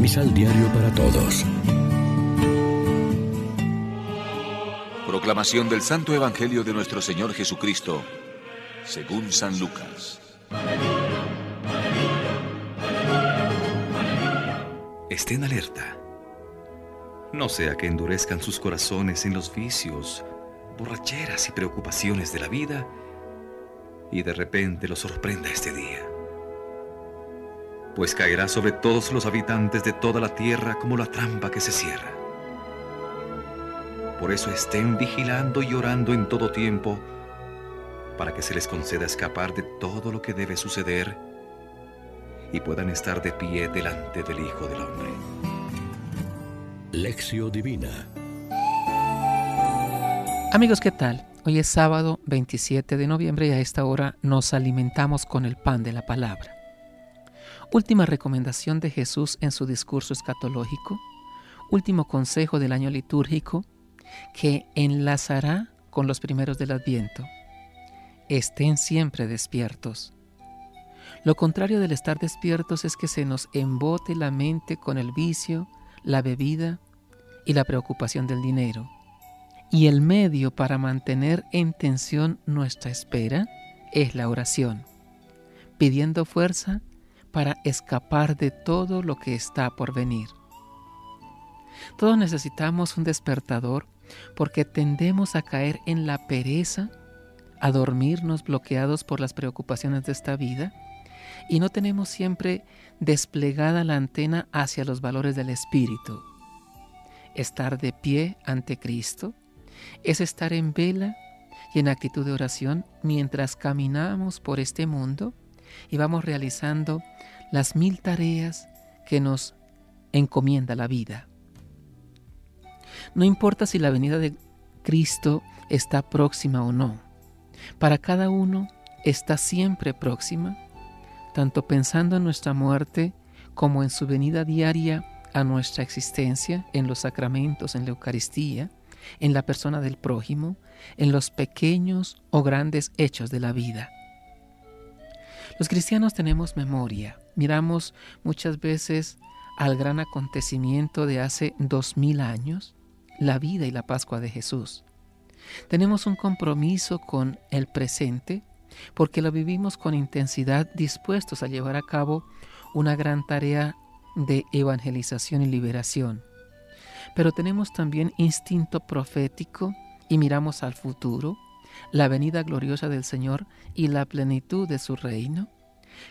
Misal Diario para Todos. Proclamación del Santo Evangelio de nuestro Señor Jesucristo, según San Lucas. Estén alerta. No sea que endurezcan sus corazones en los vicios, borracheras y preocupaciones de la vida y de repente los sorprenda este día. Pues caerá sobre todos los habitantes de toda la tierra como la trampa que se cierra. Por eso estén vigilando y orando en todo tiempo para que se les conceda escapar de todo lo que debe suceder y puedan estar de pie delante del Hijo del Hombre. Lección Divina Amigos, ¿qué tal? Hoy es sábado 27 de noviembre y a esta hora nos alimentamos con el pan de la palabra. Última recomendación de Jesús en su discurso escatológico, último consejo del año litúrgico que enlazará con los primeros del Adviento. Estén siempre despiertos. Lo contrario del estar despiertos es que se nos embote la mente con el vicio, la bebida y la preocupación del dinero y el medio para mantener en tensión nuestra espera es la oración, pidiendo fuerza para escapar de todo lo que está por venir. Todos necesitamos un despertador porque tendemos a caer en la pereza, a dormirnos bloqueados por las preocupaciones de esta vida y no tenemos siempre desplegada la antena hacia los valores del Espíritu. Estar de pie ante Cristo, es estar en vela y en actitud de oración mientras caminamos por este mundo y vamos realizando las mil tareas que nos encomienda la vida. No importa si la venida de Cristo está próxima o no. Para cada uno está siempre próxima, tanto pensando en nuestra muerte como en su venida diaria a nuestra existencia en los sacramentos, en la Eucaristía, en la persona del prójimo, en los pequeños o grandes hechos de la vida. Los cristianos tenemos memoria, miramos muchas veces al gran acontecimiento de hace dos mil años, la vida y la Pascua de Jesús. Tenemos un compromiso con el presente porque lo vivimos con intensidad dispuestos a llevar a cabo una gran tarea de evangelización y liberación. Pero tenemos también instinto profético y miramos al futuro, la venida gloriosa del Señor y la plenitud de su reino,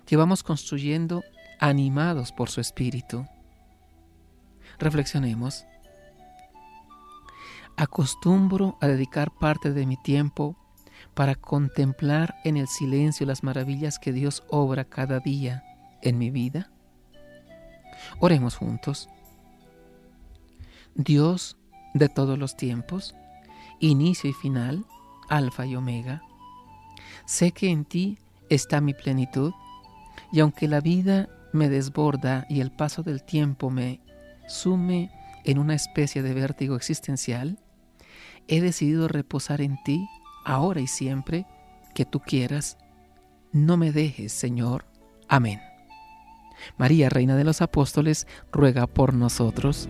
que vamos construyendo animados por su Espíritu. Reflexionemos. Acostumbro a dedicar parte de mi tiempo para contemplar en el silencio las maravillas que Dios obra cada día en mi vida. Oremos juntos. Dios de todos los tiempos, inicio y final, alfa y omega. Sé que en ti está mi plenitud, y aunque la vida me desborda y el paso del tiempo me sume en una especie de vértigo existencial, he decidido reposar en ti, ahora y siempre, que tú quieras. No me dejes, Señor. Amén. María, Reina de los Apóstoles, ruega por nosotros.